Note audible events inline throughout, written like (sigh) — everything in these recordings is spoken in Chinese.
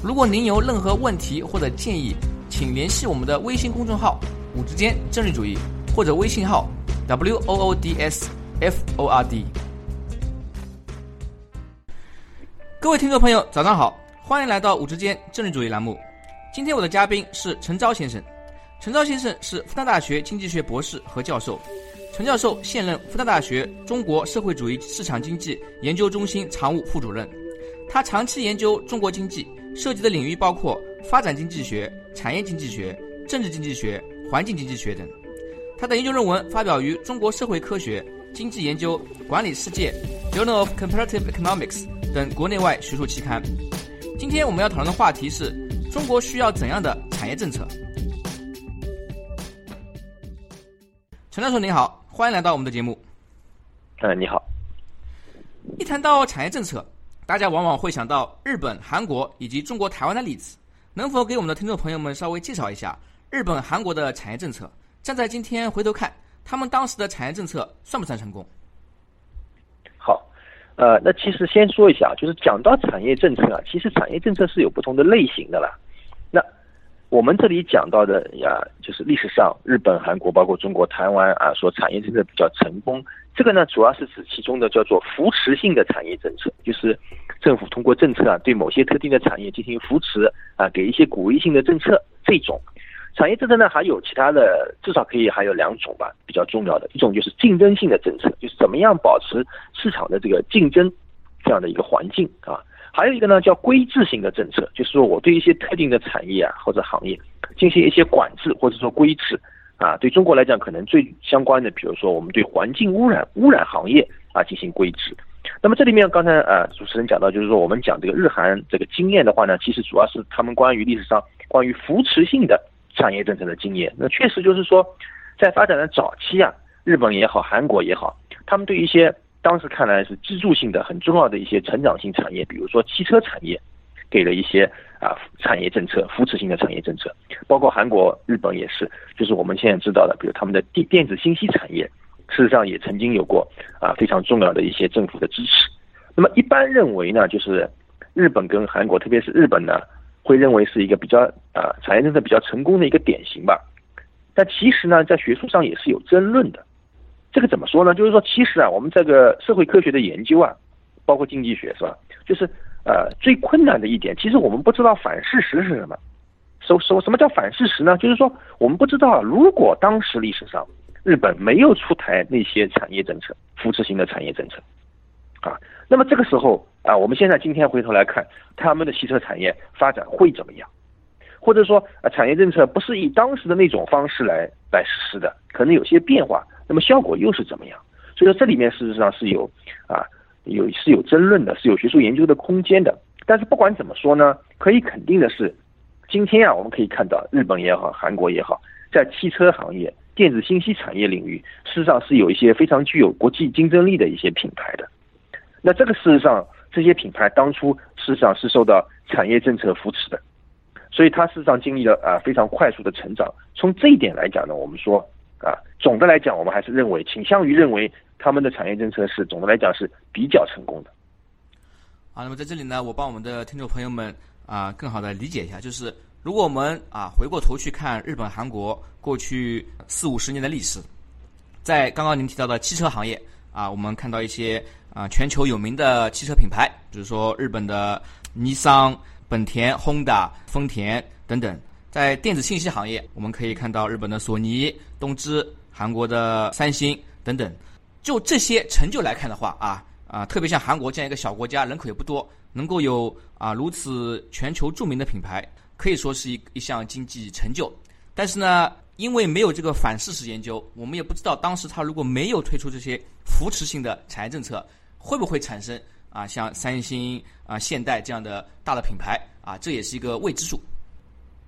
如果您有任何问题或者建议，请联系我们的微信公众号“五之间政治主义”或者微信号 “w o o d s f o r d”。各位听众朋友，早上好，欢迎来到“五之间政治主义”栏目。今天我的嘉宾是陈钊先生。陈钊先生是复旦大学经济学博士和教授。陈教授现任复旦大学中国社会主义市场经济研究中心常务副主任。他长期研究中国经济，涉及的领域包括发展经济学、产业经济学、政治经济学、环境经济学等。他的研究论文发表于《中国社会科学经济研究管理世界》（Journal of Comparative Economics） 等国内外学术期刊。今天我们要讨论的话题是：中国需要怎样的产业政策？陈教授您好。欢迎来到我们的节目。嗯，你好。一谈到产业政策，大家往往会想到日本、韩国以及中国台湾的例子。能否给我们的听众朋友们稍微介绍一下日本、韩国的产业政策？站在今天回头看，他们当时的产业政策算不算成功？好，呃，那其实先说一下，就是讲到产业政策啊，其实产业政策是有不同的类型的啦。那我们这里讲到的呀，就是历史上日本、韩国，包括中国台湾啊，说产业政策比较成功。这个呢，主要是指其中的叫做扶持性的产业政策，就是政府通过政策啊，对某些特定的产业进行扶持啊，给一些鼓励性的政策。这种产业政策呢，还有其他的，至少可以还有两种吧，比较重要的一种就是竞争性的政策，就是怎么样保持市场的这个竞争这样的一个环境啊。还有一个呢，叫规制性的政策，就是说我对一些特定的产业啊或者行业进行一些管制或者说规制啊。对中国来讲，可能最相关的，比如说我们对环境污染污染行业啊进行规制。那么这里面刚才啊主持人讲到，就是说我们讲这个日韩这个经验的话呢，其实主要是他们关于历史上关于扶持性的产业政策的经验。那确实就是说，在发展的早期啊，日本也好，韩国也好，他们对一些当时看来是支柱性的、很重要的一些成长性产业，比如说汽车产业，给了一些啊产业政策、扶持性的产业政策，包括韩国、日本也是，就是我们现在知道的，比如他们的电电子信息产业，事实上也曾经有过啊非常重要的一些政府的支持。那么一般认为呢，就是日本跟韩国，特别是日本呢，会认为是一个比较啊产业政策比较成功的一个典型吧。但其实呢，在学术上也是有争论的。这个怎么说呢？就是说，其实啊，我们这个社会科学的研究啊，包括经济学是吧？就是呃，最困难的一点，其实我们不知道反事实是什么。什什什么叫反事实呢？就是说，我们不知道如果当时历史上日本没有出台那些产业政策、扶持型的产业政策啊，那么这个时候啊，我们现在今天回头来看，他们的汽车产业发展会怎么样？或者说啊，产业政策不是以当时的那种方式来来实施的，可能有些变化。那么效果又是怎么样？所以说这里面事实上是有啊有是有争论的，是有学术研究的空间的。但是不管怎么说呢，可以肯定的是，今天啊我们可以看到日本也好，韩国也好，在汽车行业、电子信息产业领域，事实上是有一些非常具有国际竞争力的一些品牌的。那这个事实上，这些品牌当初事实上是受到产业政策扶持的，所以它事实上经历了啊非常快速的成长。从这一点来讲呢，我们说。啊，总的来讲，我们还是认为倾向于认为他们的产业政策是总的来讲是比较成功的。好，那么在这里呢，我帮我们的听众朋友们啊，更好的理解一下，就是如果我们啊回过头去看日本、韩国过去四五十年的历史，在刚刚您提到的汽车行业啊，我们看到一些啊全球有名的汽车品牌，比如说日本的尼桑、本田、Honda、丰田等等。在电子信息行业，我们可以看到日本的索尼、东芝、韩国的三星等等。就这些成就来看的话，啊啊，特别像韩国这样一个小国家，人口也不多，能够有啊如此全球著名的品牌，可以说是一一项经济成就。但是呢，因为没有这个反事实研究，我们也不知道当时他如果没有推出这些扶持性的产业政策，会不会产生啊像三星啊、现代这样的大的品牌啊，这也是一个未知数。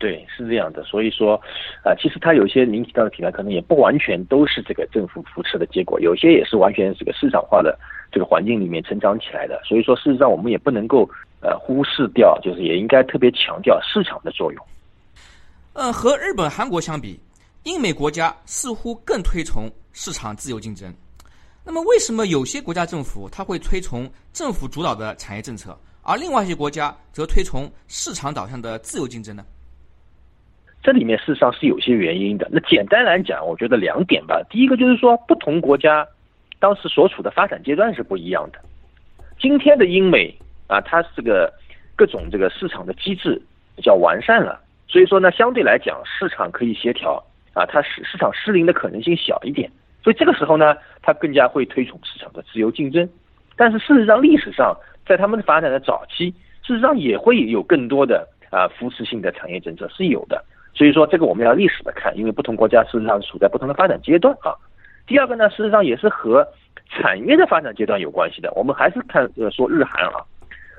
对，是这样的。所以说，啊，其实它有些您提到的品牌，可能也不完全都是这个政府扶持的结果，有些也是完全这个市场化的这个环境里面成长起来的。所以说，事实上我们也不能够呃忽视掉，就是也应该特别强调市场的作用。嗯，和日本、韩国相比，英美国家似乎更推崇市场自由竞争。那么，为什么有些国家政府它会推崇政府主导的产业政策？而另外一些国家则推崇市场导向的自由竞争呢？这里面事实上是有些原因的。那简单来讲，我觉得两点吧。第一个就是说，不同国家当时所处的发展阶段是不一样的。今天的英美啊，它这个各种这个市场的机制比较完善了，所以说呢，相对来讲市场可以协调啊，它市市场失灵的可能性小一点。所以这个时候呢，它更加会推崇市场的自由竞争。但是事实上，历史上在他们发展的早期，事实上也会有更多的啊扶持性的产业政策是有的。所以说，这个我们要历史的看，因为不同国家事实上处在不同的发展阶段啊。第二个呢，事实上也是和产业的发展阶段有关系的。我们还是看呃说日韩啊，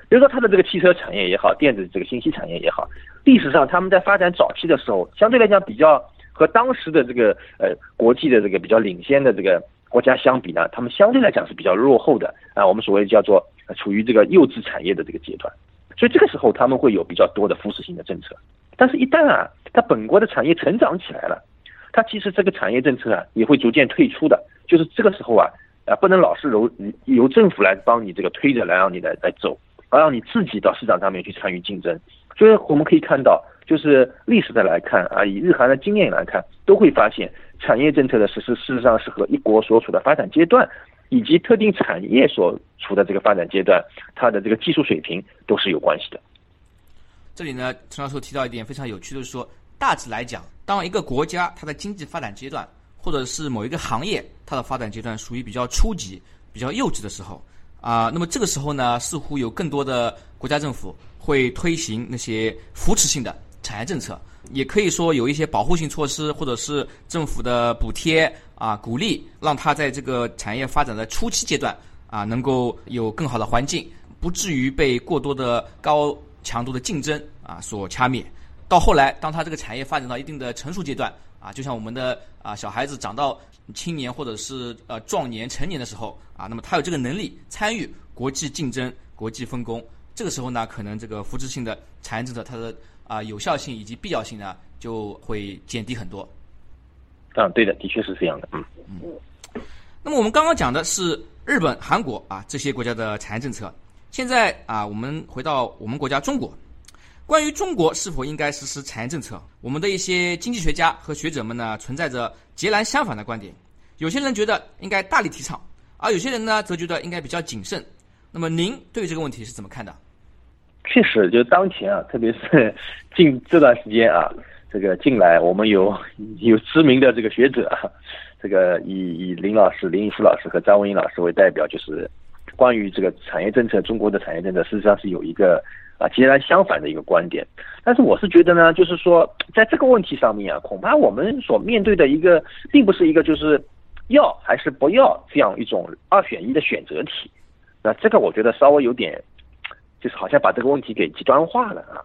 比如说它的这个汽车产业也好，电子这个信息产业也好，历史上他们在发展早期的时候，相对来讲比较和当时的这个呃国际的这个比较领先的这个国家相比呢，他们相对来讲是比较落后的啊。我们所谓叫做处于这个幼稚产业的这个阶段，所以这个时候他们会有比较多的扶持性的政策。但是，一旦啊，它本国的产业成长起来了，它其实这个产业政策啊也会逐渐退出的。就是这个时候啊，啊，不能老是由由政府来帮你这个推着来让你来来走，而让你自己到市场上面去参与竞争。所以我们可以看到，就是历史的来看啊，以日韩的经验来看，都会发现产业政策的实施事实上是和一国所处的发展阶段，以及特定产业所处的这个发展阶段，它的这个技术水平都是有关系的。这里呢，陈教授提到一点非常有趣，就是说，大致来讲，当一个国家它的经济发展阶段，或者是某一个行业它的发展阶段属于比较初级、比较幼稚的时候，啊，那么这个时候呢，似乎有更多的国家政府会推行那些扶持性的产业政策，也可以说有一些保护性措施，或者是政府的补贴啊，鼓励让它在这个产业发展的初期阶段啊，能够有更好的环境，不至于被过多的高。强度的竞争啊，所掐灭。到后来，当他这个产业发展到一定的成熟阶段啊，就像我们的啊小孩子长到青年或者是呃壮年成年的时候啊，那么他有这个能力参与国际竞争、国际分工。这个时候呢，可能这个扶持性的产业政策它的啊有效性以及必要性呢就会减低很多。啊，对的，的确是这样的。嗯嗯。那么我们刚刚讲的是日本、韩国啊这些国家的产业政策。现在啊，我们回到我们国家中国，关于中国是否应该实施产业政策，我们的一些经济学家和学者们呢，存在着截然相反的观点。有些人觉得应该大力提倡，而有些人呢，则觉得应该比较谨慎。那么您对这个问题是怎么看的？确实，就当前啊，特别是 (laughs) 近这段时间啊，这个近来我们有有知名的这个学者啊，这个以以林老师、林毅夫老师和张文英老师为代表，就是。关于这个产业政策，中国的产业政策事实上是有一个啊截然相反的一个观点。但是我是觉得呢，就是说在这个问题上面啊，恐怕我们所面对的一个并不是一个就是要还是不要这样一种二选一的选择题。那这个我觉得稍微有点，就是好像把这个问题给极端化了啊。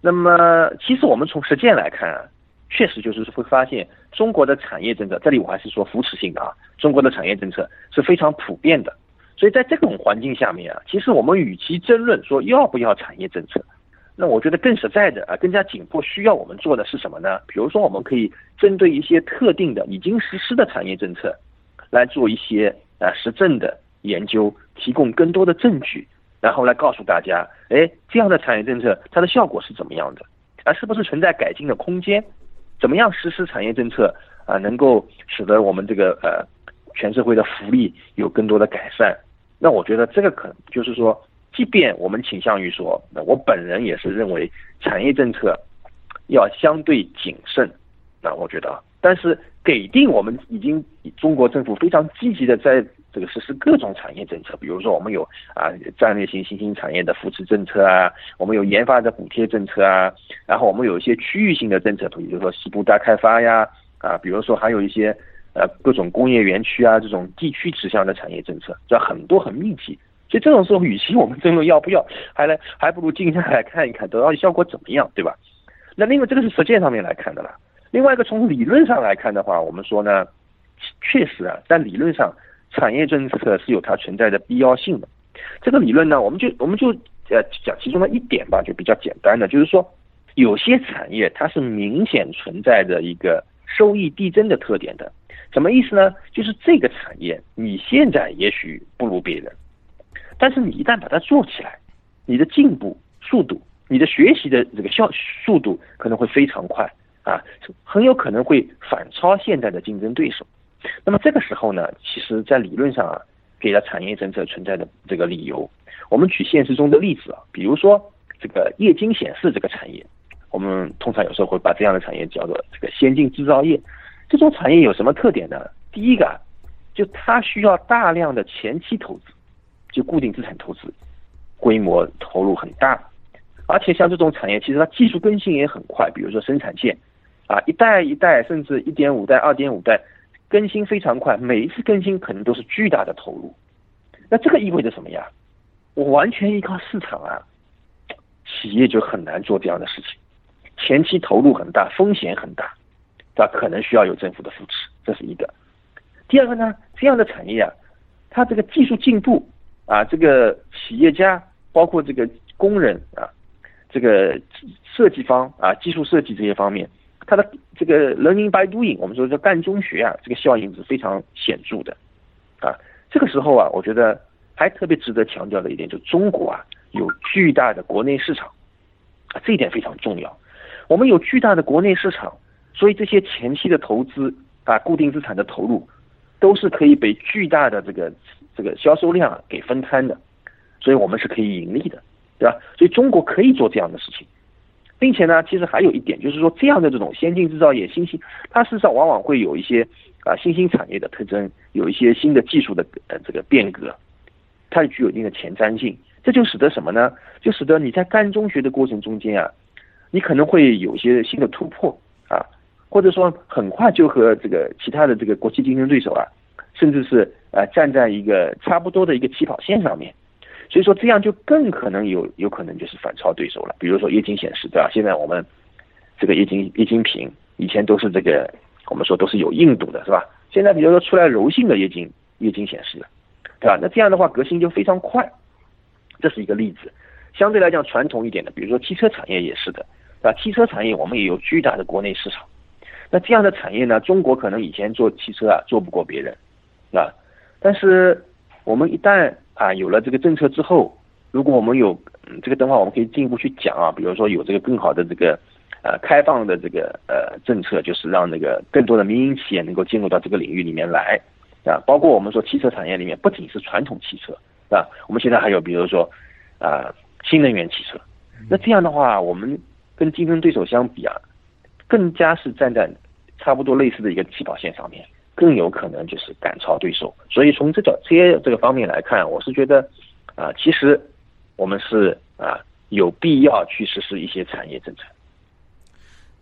那么其实我们从实践来看啊，确实就是会发现中国的产业政策，这里我还是说扶持性的啊，中国的产业政策是非常普遍的。所以在这种环境下面啊，其实我们与其争论说要不要产业政策，那我觉得更实在的啊，更加紧迫需要我们做的是什么呢？比如说，我们可以针对一些特定的已经实施的产业政策，来做一些啊实证的研究，提供更多的证据，然后来告诉大家，哎，这样的产业政策它的效果是怎么样的，啊，是不是存在改进的空间？怎么样实施产业政策啊，能够使得我们这个呃全社会的福利有更多的改善？那我觉得这个可能就是说，即便我们倾向于说，那我本人也是认为产业政策要相对谨慎。那我觉得，但是给定我们已经中国政府非常积极的在这个实施各种产业政策，比如说我们有啊战略性新兴产业的扶持政策啊，我们有研发的补贴政策啊，然后我们有一些区域性的政策，比如说西部大开发呀，啊，比如说还有一些。呃，各种工业园区啊，这种地区指向的产业政策，这很多很密集。所以这种时候，与其我们争论要不要，还来还不如静下来看一看，得到效果怎么样，对吧？那另外这个是实践上面来看的了。另外一个从理论上来看的话，我们说呢，确实啊，在理论上，产业政策是有它存在的必要性的。这个理论呢，我们就我们就呃讲其中的一点吧，就比较简单的，就是说有些产业它是明显存在着一个收益递增的特点的。什么意思呢？就是这个产业你现在也许不如别人，但是你一旦把它做起来，你的进步速度、你的学习的这个效速度可能会非常快。啊，很有可能会反超现在的竞争对手。那么这个时候呢，其实在理论上啊，给了产业政策存在的这个理由。我们举现实中的例子啊，比如说这个液晶显示这个产业，我们通常有时候会把这样的产业叫做这个先进制造业。这种产业有什么特点呢？第一个，就它需要大量的前期投资，就固定资产投资，规模投入很大，而且像这种产业，其实它技术更新也很快，比如说生产线。啊，一代一代，甚至一点五代、二点五代，更新非常快，每一次更新可能都是巨大的投入。那这个意味着什么呀？我完全依靠市场啊，企业就很难做这样的事情。前期投入很大，风险很大，对吧？可能需要有政府的扶持，这是一个。第二个呢，这样的产业啊，它这个技术进步啊，这个企业家包括这个工人啊，这个设计方啊，技术设计这些方面。它的这个 learning by doing，我们说叫干中学啊，这个效应是非常显著的，啊，这个时候啊，我觉得还特别值得强调的一点，就中国啊有巨大的国内市场，啊，这一点非常重要。我们有巨大的国内市场，所以这些前期的投资啊，固定资产的投入，都是可以被巨大的这个这个销售量给分摊的，所以我们是可以盈利的，对吧？所以中国可以做这样的事情。并且呢，其实还有一点，就是说这样的这种先进制造业、新兴，它事实上往往会有一些啊新兴产业的特征，有一些新的技术的呃这个变革，它具有一定的前瞻性。这就使得什么呢？就使得你在干中学的过程中间啊，你可能会有一些新的突破啊，或者说很快就和这个其他的这个国际竞争对手啊，甚至是呃站在一个差不多的一个起跑线上面。所以说这样就更可能有有可能就是反超对手了。比如说液晶显示，对吧？现在我们这个液晶液晶屏以前都是这个我们说都是有硬度的，是吧？现在比如说出来柔性的液晶液晶显示，对吧？那这样的话革新就非常快，这是一个例子。相对来讲传统一点的，比如说汽车产业也是的，啊，汽车产业我们也有巨大的国内市场。那这样的产业呢，中国可能以前做汽车啊做不过别人，啊，但是我们一旦啊，有了这个政策之后，如果我们有嗯，这个等会我们可以进一步去讲啊，比如说有这个更好的这个呃开放的这个呃政策，就是让那个更多的民营企业能够进入到这个领域里面来啊，包括我们说汽车产业里面不仅是传统汽车啊，我们现在还有比如说啊新能源汽车，那这样的话，我们跟竞争对手相比啊，更加是站在差不多类似的一个起跑线上面。更有可能就是赶超对手，所以从这个这些这个方面来看，我是觉得，啊，其实我们是啊有必要去实施一些产业政策。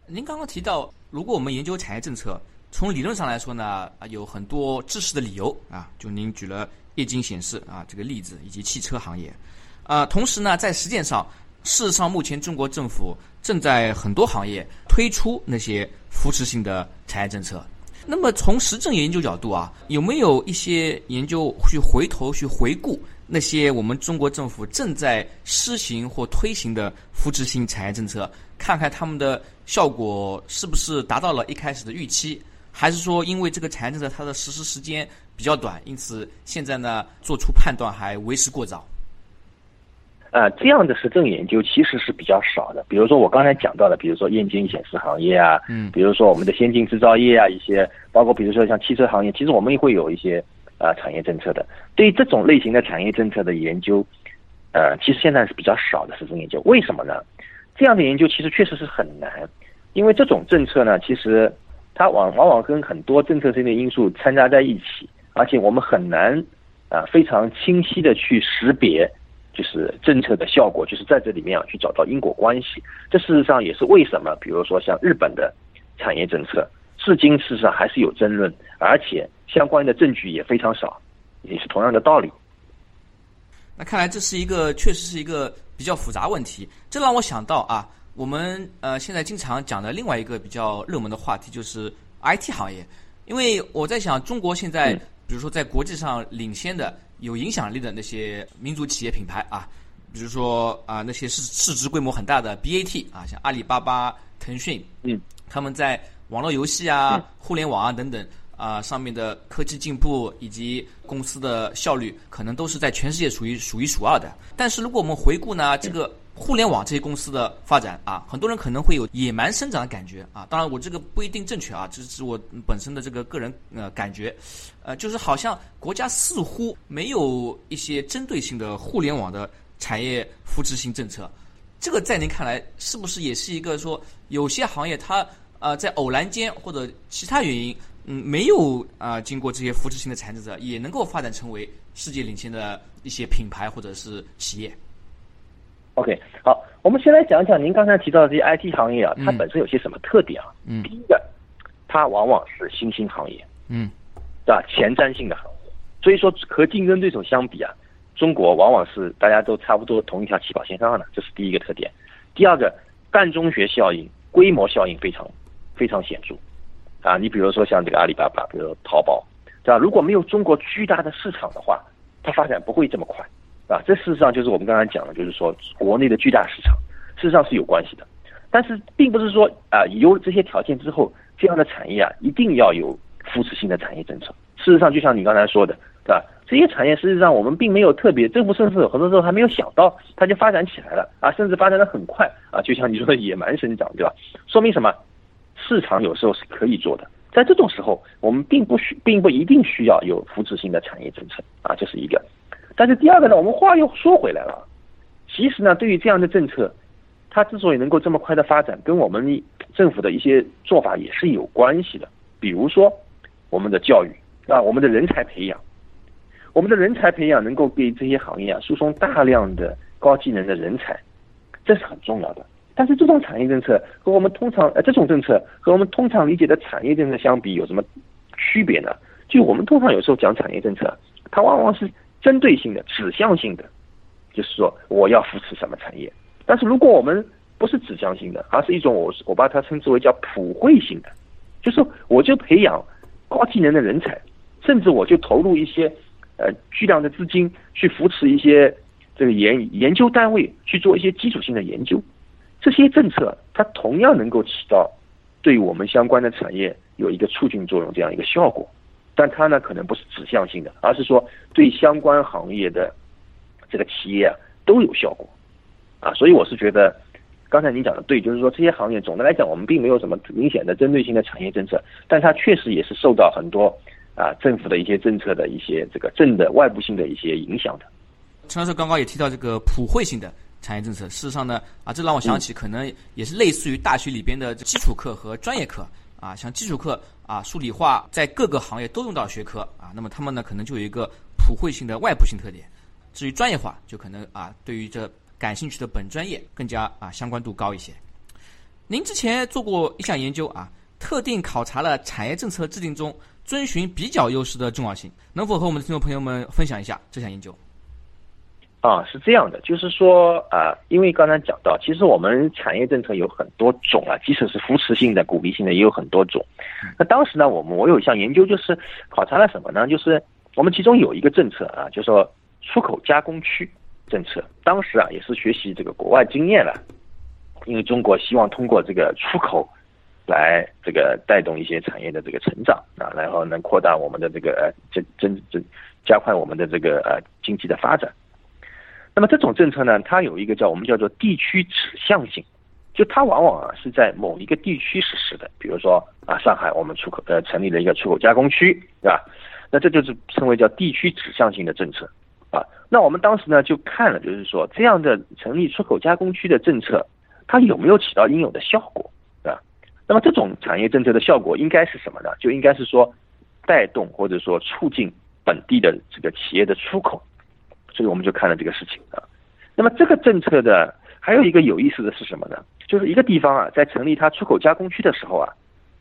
您刚刚提到，如果我们研究产业政策，从理论上来说呢，啊有很多支持的理由啊，就您举了液晶显示啊这个例子，以及汽车行业，啊，同时呢，在实践上，事实上目前中国政府正在很多行业推出那些扶持性的产业政策。那么从实证研究角度啊，有没有一些研究去回头去回顾那些我们中国政府正在施行或推行的扶持性产业政策，看看他们的效果是不是达到了一开始的预期，还是说因为这个产业政策它的实施时间比较短，因此现在呢做出判断还为时过早？啊，这样的实证研究其实是比较少的。比如说我刚才讲到的，比如说液晶显示行业啊，嗯，比如说我们的先进制造业啊，一些包括比如说像汽车行业，其实我们也会有一些啊产业政策的。对于这种类型的产业政策的研究，呃，其实现在是比较少的实证研究。为什么呢？这样的研究其实确实是很难，因为这种政策呢，其实它往往往跟很多政策性的因素掺杂在一起，而且我们很难啊非常清晰的去识别。就是政策的效果，就是在这里面啊去找到因果关系。这事实上也是为什么，比如说像日本的产业政策，至今事实上还是有争论，而且相关的证据也非常少，也是同样的道理。那看来这是一个确实是一个比较复杂问题。这让我想到啊，我们呃现在经常讲的另外一个比较热门的话题就是 IT 行业，因为我在想，中国现在比如说在国际上领先的、有影响力的那些民族企业品牌啊，比如说啊那些市市值规模很大的 BAT 啊，像阿里巴巴、腾讯，嗯，他们在网络游戏啊、互联网啊等等啊上面的科技进步以及公司的效率，可能都是在全世界属于数一数二的。但是如果我们回顾呢，这个互联网这些公司的发展啊，很多人可能会有野蛮生长的感觉啊。当然，我这个不一定正确啊，这是我本身的这个个人呃感觉，呃，就是好像国家似乎没有一些针对性的互联网的产业扶持性政策。这个在您看来，是不是也是一个说有些行业它呃在偶然间或者其他原因，嗯，没有啊经过这些扶持性的产业政策，也能够发展成为世界领先的一些品牌或者是企业？OK，好，我们先来讲一讲您刚才提到的这些 IT 行业啊，它本身有些什么特点啊？嗯，第一个，它往往是新兴行业，嗯，对吧？前瞻性的行业，所以说和竞争对手相比啊，中国往往是大家都差不多同一条起跑线上的，这是第一个特点。第二个，干中学效应、规模效应非常非常显著啊！你比如说像这个阿里巴巴，比如说淘宝，对吧？如果没有中国巨大的市场的话，它发展不会这么快。啊，这事实上就是我们刚才讲的，就是说国内的巨大市场，事实上是有关系的。但是并不是说啊，有了这些条件之后，这样的产业啊一定要有扶持性的产业政策。事实上，就像你刚才说的，对吧？这些产业实际上我们并没有特别，政府甚至很多时候还没有想到，它就发展起来了啊，甚至发展的很快啊，就像你说的野蛮生长，对吧？说明什么？市场有时候是可以做的。在这种时候，我们并不需，并不一定需要有扶持性的产业政策啊，这是一个。但是第二个呢，我们话又说回来了，其实呢，对于这样的政策，它之所以能够这么快的发展，跟我们政府的一些做法也是有关系的。比如说，我们的教育啊，我们的人才培养，我们的人才培养能够给这些行业啊输送大量的高技能的人才，这是很重要的。但是这种产业政策和我们通常呃这种政策和我们通常理解的产业政策相比有什么区别呢？就我们通常有时候讲产业政策，它往往是。针对性的、指向性的，就是说我要扶持什么产业。但是如果我们不是指向性的，而是一种我我把它称之为叫普惠性的，就是我就培养高技能的人才，甚至我就投入一些呃巨量的资金去扶持一些这个研研究单位去做一些基础性的研究。这些政策它同样能够起到对我们相关的产业有一个促进作用这样一个效果。但它呢，可能不是指向性的，而是说对相关行业的这个企业啊都有效果，啊，所以我是觉得，刚才您讲的对，就是说这些行业总的来讲，我们并没有什么明显的针对性的产业政策，但它确实也是受到很多啊政府的一些政策的一些这个正的外部性的一些影响的。陈老师刚刚也提到这个普惠性的产业政策，事实上呢，啊，这让我想起可能也是类似于大学里边的基础课和专业课。啊，像基础课啊，数理化在各个行业都用到学科啊，那么他们呢可能就有一个普惠性的外部性特点。至于专业化，就可能啊，对于这感兴趣的本专业更加啊相关度高一些。您之前做过一项研究啊，特定考察了产业政策制定中遵循比较优势的重要性，能否和我们的听众朋友们分享一下这项研究？啊，是这样的，就是说啊，因为刚才讲到，其实我们产业政策有很多种啊，即使是扶持性的、鼓励性的也有很多种。那当时呢，我们我有一项研究，就是考察了什么呢？就是我们其中有一个政策啊，就说出口加工区政策。当时啊，也是学习这个国外经验了，因为中国希望通过这个出口来这个带动一些产业的这个成长啊，然后能扩大我们的这个呃增增增加快我们的这个呃经济的发展。那么这种政策呢，它有一个叫我们叫做地区指向性，就它往往啊是在某一个地区实施的。比如说啊，上海我们出口呃成立了一个出口加工区，对吧？那这就是称为叫地区指向性的政策啊。那我们当时呢就看了，就是说这样的成立出口加工区的政策，它有没有起到应有的效果，对吧？那么这种产业政策的效果应该是什么呢？就应该是说带动或者说促进本地的这个企业的出口。所以我们就看了这个事情啊，那么这个政策的还有一个有意思的是什么呢？就是一个地方啊，在成立它出口加工区的时候啊，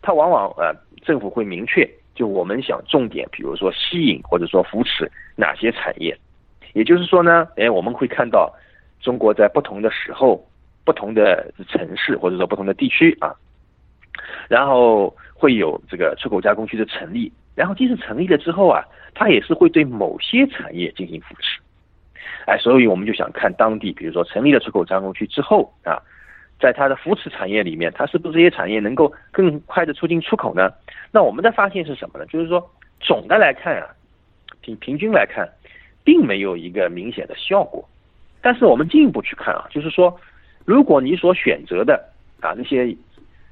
它往往呃政府会明确，就我们想重点，比如说吸引或者说扶持哪些产业，也就是说呢，哎，我们会看到中国在不同的时候不同的城市或者说不同的地区啊，然后会有这个出口加工区的成立，然后即使成立了之后啊，它也是会对某些产业进行扶持，哎，所以我们就想看当地，比如说成立了出口加工区之后啊，在它的扶持产业里面，它是不是这些产业能够更快的促进出口呢？那我们的发现是什么呢？就是说总的来看啊，平平均来看，并没有一个明显的效果。但是我们进一步去看啊，就是说，如果你所选择的啊那些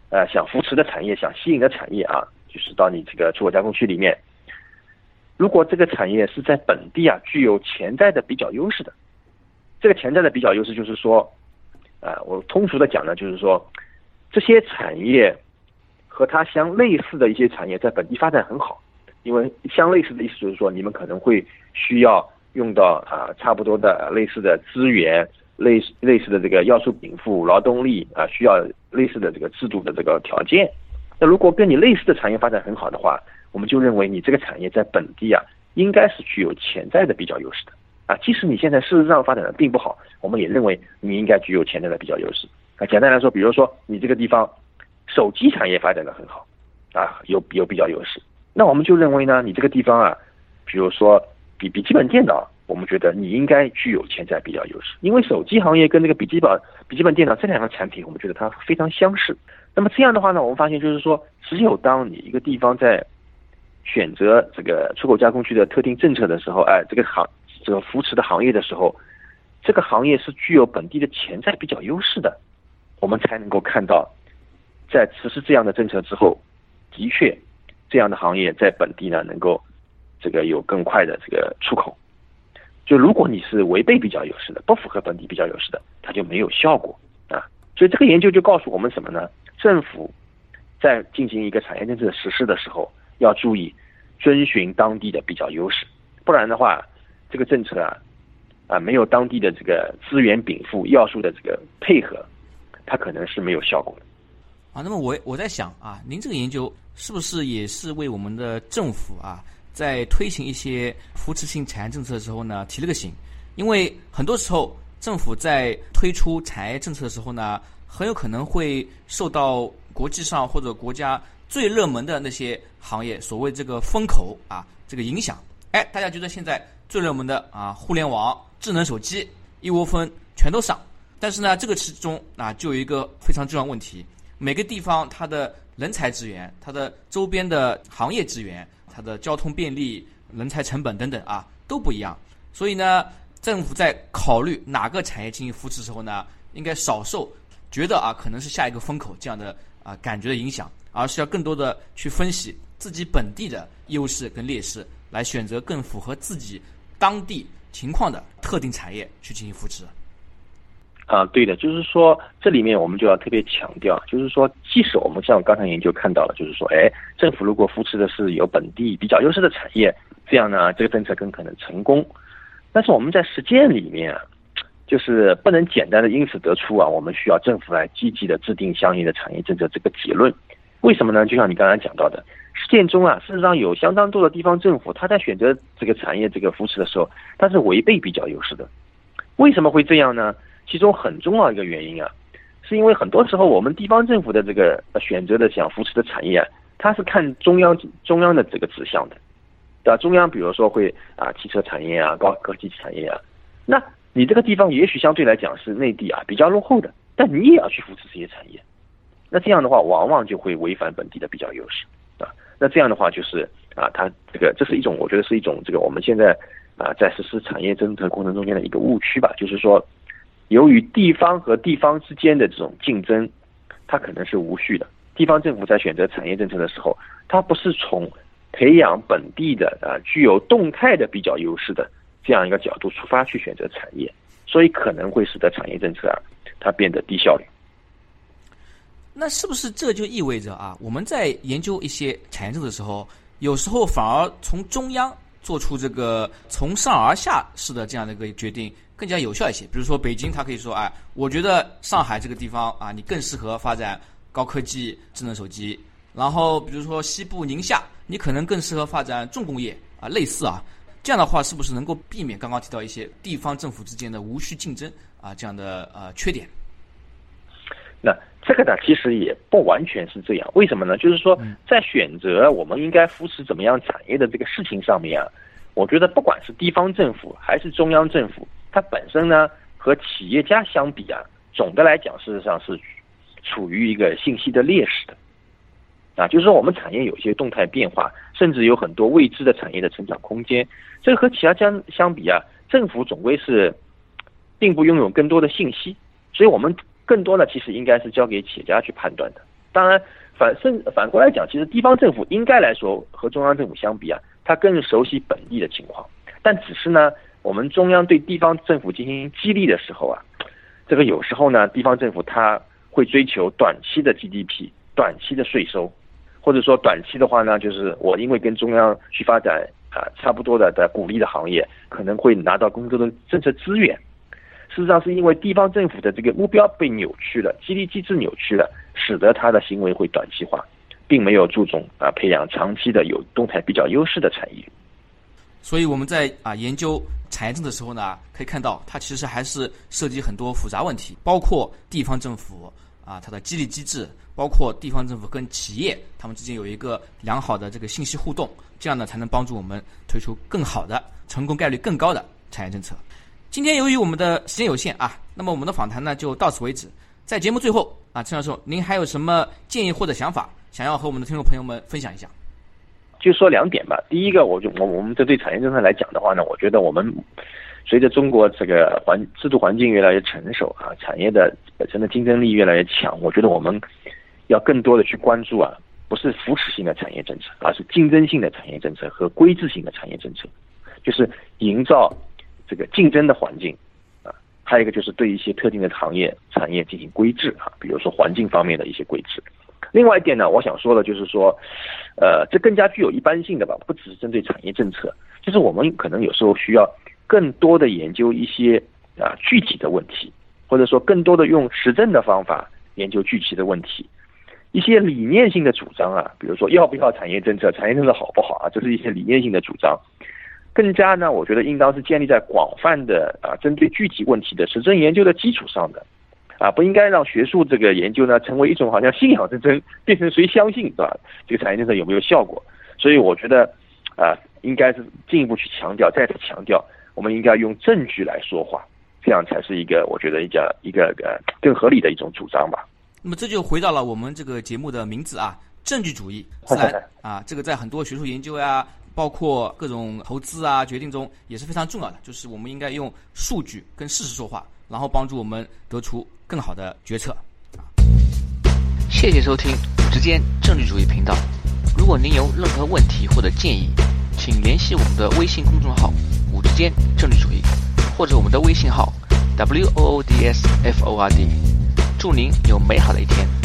呃想扶持的产业、想吸引的产业啊，就是到你这个出口加工区里面，如果这个产业是在本地啊具有潜在的比较优势的，这个潜在的比较优势就是说，啊，我通俗的讲呢，就是说这些产业和它相类似的一些产业在本地发展很好，因为相类似的意思就是说，你们可能会需要。用到啊，差不多的类似的资源，类似类似的这个要素禀赋、劳动力啊，需要类似的这个制度的这个条件。那如果跟你类似的产业发展很好的话，我们就认为你这个产业在本地啊，应该是具有潜在的比较优势的啊。即使你现在事实上发展的并不好，我们也认为你应该具有潜在的比较优势啊。简单来说，比如说你这个地方手机产业发展的很好啊，有有比较优势，那我们就认为呢，你这个地方啊，比如说。比笔记本电脑，我们觉得你应该具有潜在比较优势，因为手机行业跟那个笔记本笔记本电脑这两个产品，我们觉得它非常相似。那么这样的话呢，我们发现就是说，只有当你一个地方在选择这个出口加工区的特定政策的时候，哎，这个行这个扶持的行业的时候，这个行业是具有本地的潜在比较优势的，我们才能够看到，在实施这样的政策之后，的确这样的行业在本地呢能够。这个有更快的这个出口，就如果你是违背比较优势的，不符合本地比较优势的，它就没有效果啊。所以这个研究就告诉我们什么呢？政府在进行一个产业政策实施的时候，要注意遵循当地的比较优势，不然的话，这个政策啊啊没有当地的这个资源禀赋要素的这个配合，它可能是没有效果的。啊，那么我我在想啊，您这个研究是不是也是为我们的政府啊？在推行一些扶持性产业政策的时候呢，提了个醒，因为很多时候政府在推出产业政策的时候呢，很有可能会受到国际上或者国家最热门的那些行业所谓这个风口啊这个影响。哎，大家觉得现在最热门的啊互联网、智能手机一窝蜂全都上，但是呢，这个其中啊就有一个非常重要问题，每个地方它的人才资源、它的周边的行业资源。它的交通便利、人才成本等等啊都不一样，所以呢，政府在考虑哪个产业进行扶持时候呢，应该少受觉得啊可能是下一个风口这样的啊感觉的影响，而是要更多的去分析自己本地的优势跟劣势，来选择更符合自己当地情况的特定产业去进行扶持。啊，对的，就是说这里面我们就要特别强调，就是说，即使我们像刚才研究看到了，就是说，哎，政府如果扶持的是有本地比较优势的产业，这样呢，这个政策更可能成功。但是我们在实践里面，就是不能简单的因此得出啊，我们需要政府来积极的制定相应的产业政策这个结论。为什么呢？就像你刚才讲到的，实践中啊，事实上有相当多的地方政府，他在选择这个产业这个扶持的时候，他是违背比较优势的。为什么会这样呢？其中很重要一个原因啊，是因为很多时候我们地方政府的这个选择的想扶持的产业啊，它是看中央中央的这个指向的，对吧？中央比如说会啊汽车产业啊高科技产业啊，那你这个地方也许相对来讲是内地啊比较落后的，但你也要去扶持这些产业，那这样的话往往就会违反本地的比较优势啊。那这样的话就是啊，它这个这是一种我觉得是一种这个我们现在啊在实施产业政策过程中间的一个误区吧，就是说。由于地方和地方之间的这种竞争，它可能是无序的。地方政府在选择产业政策的时候，它不是从培养本地的啊具有动态的比较优势的这样一个角度出发去选择产业，所以可能会使得产业政策啊它变得低效率。那是不是这就意味着啊，我们在研究一些产业政策的时候，有时候反而从中央做出这个从上而下式的这样的一个决定？更加有效一些。比如说北京，它可以说：“哎，我觉得上海这个地方啊，你更适合发展高科技智能手机。”然后比如说西部宁夏，你可能更适合发展重工业啊，类似啊，这样的话是不是能够避免刚刚提到一些地方政府之间的无序竞争啊这样的呃缺点？那这个呢，其实也不完全是这样。为什么呢？就是说，在选择我们应该扶持怎么样产业的这个事情上面啊，我觉得不管是地方政府还是中央政府，它本身呢和企业家相比啊，总的来讲事实上是处于一个信息的劣势的。啊，就是说我们产业有一些动态变化，甚至有很多未知的产业的成长空间。这个和其他相相比啊，政府总归是并不拥有更多的信息，所以我们。更多呢，其实应该是交给企业家去判断的。当然，反甚反过来讲，其实地方政府应该来说和中央政府相比啊，他更熟悉本地的情况。但只是呢，我们中央对地方政府进行激励的时候啊，这个有时候呢，地方政府他会追求短期的 GDP、短期的税收，或者说短期的话呢，就是我因为跟中央去发展啊差不多的的鼓励的行业，可能会拿到更多的政策资源。事实上，是因为地方政府的这个目标被扭曲了，激励机制扭曲了，使得他的行为会短期化，并没有注重啊培养长期的有动态比较优势的产业。所以我们在啊研究产业政的时候呢，可以看到它其实还是涉及很多复杂问题，包括地方政府啊它的激励机制，包括地方政府跟企业他们之间有一个良好的这个信息互动，这样呢才能帮助我们推出更好的、成功概率更高的产业政策。今天由于我们的时间有限啊，那么我们的访谈呢就到此为止。在节目最后啊，陈教授，您还有什么建议或者想法，想要和我们的听众朋友们分享一下？就说两点吧。第一个，我就我我们这对产业政策来讲的话呢，我觉得我们随着中国这个环制度环境越来越成熟啊，产业的本身的竞争力越来越强，我觉得我们要更多的去关注啊，不是扶持性的产业政策，而是竞争性的产业政策和规制性的产业政策，就是营造。这个竞争的环境啊，还有一个就是对一些特定的行业产业进行规制啊，比如说环境方面的一些规制。另外一点呢，我想说的就是说，呃，这更加具有一般性的吧，不只是针对产业政策，就是我们可能有时候需要更多的研究一些啊具体的问题，或者说更多的用实证的方法研究具体的问题，一些理念性的主张啊，比如说要不要产业政策，产业政策好不好啊，这是一些理念性的主张。更加呢，我觉得应当是建立在广泛的啊，针对具体问题的实证研究的基础上的，啊，不应该让学术这个研究呢成为一种好像信仰之争，变成谁相信是吧？这个产业政策有没有效果？所以我觉得啊，应该是进一步去强调，再次强调，我们应该用证据来说话，这样才是一个我觉得一个一个呃更合理的一种主张吧。那么这就回到了我们这个节目的名字啊，证据主义。自然 (laughs) 啊，这个在很多学术研究呀。包括各种投资啊决定中也是非常重要的，就是我们应该用数据跟事实说话，然后帮助我们得出更好的决策。谢谢收听五之间政治主义频道。如果您有任何问题或者建议，请联系我们的微信公众号“五之间政治主义”，或者我们的微信号 “w o o d s f o r d”。祝您有美好的一天。